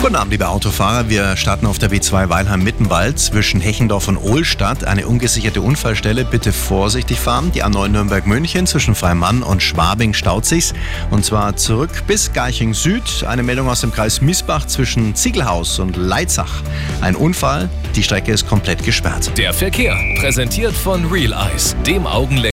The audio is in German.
Guten Abend, liebe Autofahrer. Wir starten auf der B2 Weilheim-Mittenwald zwischen Hechendorf und Ohlstadt. Eine ungesicherte Unfallstelle. Bitte vorsichtig fahren. Die A9 Nürnberg-München zwischen Freimann und Schwabing staut sich's. Und zwar zurück bis Garching Süd. Eine Meldung aus dem Kreis Miesbach zwischen Ziegelhaus und Leitzach. Ein Unfall. Die Strecke ist komplett gesperrt. Der Verkehr. Präsentiert von Real Eyes, dem Augenlenker.